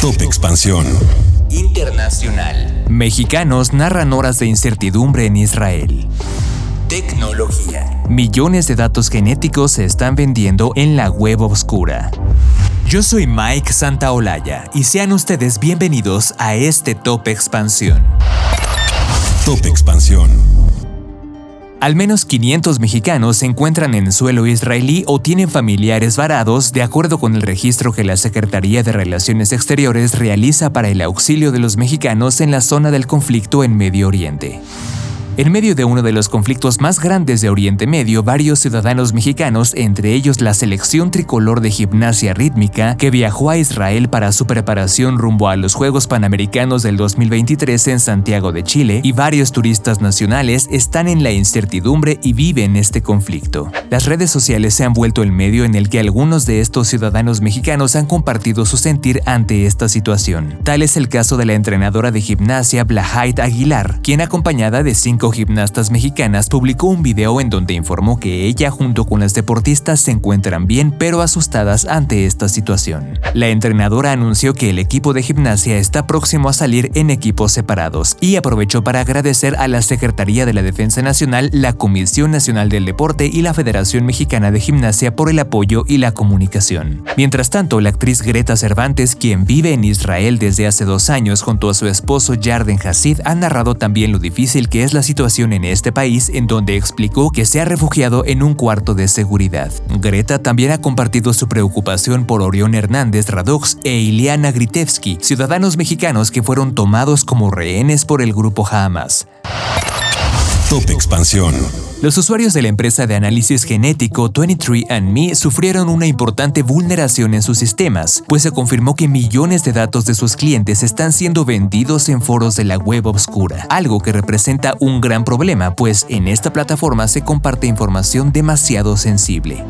Top Expansión. Internacional. Mexicanos narran horas de incertidumbre en Israel. Tecnología. Millones de datos genéticos se están vendiendo en la web oscura. Yo soy Mike Santaolalla y sean ustedes bienvenidos a este Top Expansión. Top Expansión. Al menos 500 mexicanos se encuentran en suelo israelí o tienen familiares varados, de acuerdo con el registro que la Secretaría de Relaciones Exteriores realiza para el auxilio de los mexicanos en la zona del conflicto en Medio Oriente. En medio de uno de los conflictos más grandes de Oriente Medio, varios ciudadanos mexicanos, entre ellos la selección tricolor de gimnasia rítmica, que viajó a Israel para su preparación rumbo a los Juegos Panamericanos del 2023 en Santiago de Chile, y varios turistas nacionales están en la incertidumbre y viven este conflicto. Las redes sociales se han vuelto el medio en el que algunos de estos ciudadanos mexicanos han compartido su sentir ante esta situación. Tal es el caso de la entrenadora de gimnasia Blahait Aguilar, quien acompañada de cinco gimnastas mexicanas publicó un video en donde informó que ella junto con las deportistas se encuentran bien pero asustadas ante esta situación. La entrenadora anunció que el equipo de gimnasia está próximo a salir en equipos separados y aprovechó para agradecer a la Secretaría de la Defensa Nacional, la Comisión Nacional del Deporte y la Federación Mexicana de Gimnasia por el apoyo y la comunicación. Mientras tanto, la actriz Greta Cervantes, quien vive en Israel desde hace dos años junto a su esposo Yarden Hassid, ha narrado también lo difícil que es la situación en este país en donde explicó que se ha refugiado en un cuarto de seguridad. Greta también ha compartido su preocupación por Orión Hernández Radox e Iliana Gritevsky, ciudadanos mexicanos que fueron tomados como rehenes por el grupo Hamas. Expansión. Los usuarios de la empresa de análisis genético 23andMe sufrieron una importante vulneración en sus sistemas, pues se confirmó que millones de datos de sus clientes están siendo vendidos en foros de la web oscura, algo que representa un gran problema, pues en esta plataforma se comparte información demasiado sensible.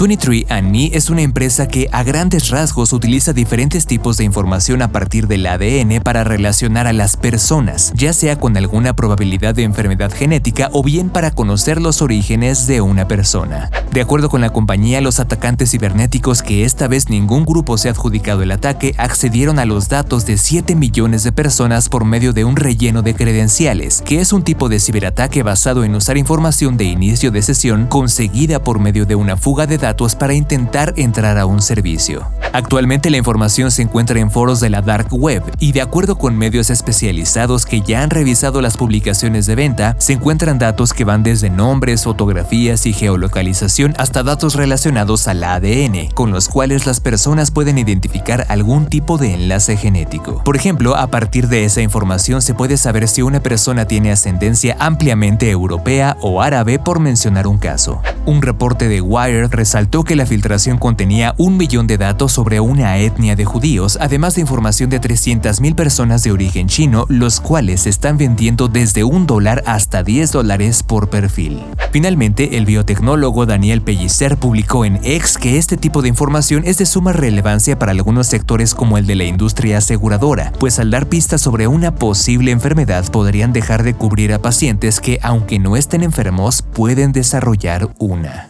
23andMe es una empresa que a grandes rasgos utiliza diferentes tipos de información a partir del ADN para relacionar a las personas, ya sea con alguna probabilidad de enfermedad genética o bien para conocer los orígenes de una persona. De acuerdo con la compañía, los atacantes cibernéticos que esta vez ningún grupo se ha adjudicado el ataque accedieron a los datos de 7 millones de personas por medio de un relleno de credenciales, que es un tipo de ciberataque basado en usar información de inicio de sesión conseguida por medio de una fuga de datos para intentar entrar a un servicio. Actualmente la información se encuentra en foros de la Dark Web y de acuerdo con medios especializados que ya han revisado las publicaciones de venta, se encuentran datos que van desde nombres, fotografías y geolocalización hasta datos relacionados al ADN, con los cuales las personas pueden identificar algún tipo de enlace genético. Por ejemplo, a partir de esa información se puede saber si una persona tiene ascendencia ampliamente europea o árabe por mencionar un caso. Un reporte de Wired resalta que la filtración contenía un millón de datos sobre una etnia de judíos, además de información de 300.000 personas de origen chino, los cuales se están vendiendo desde un dólar hasta 10 dólares por perfil. Finalmente, el biotecnólogo Daniel Pellicer publicó en X que este tipo de información es de suma relevancia para algunos sectores como el de la industria aseguradora, pues al dar pistas sobre una posible enfermedad podrían dejar de cubrir a pacientes que, aunque no estén enfermos, pueden desarrollar una.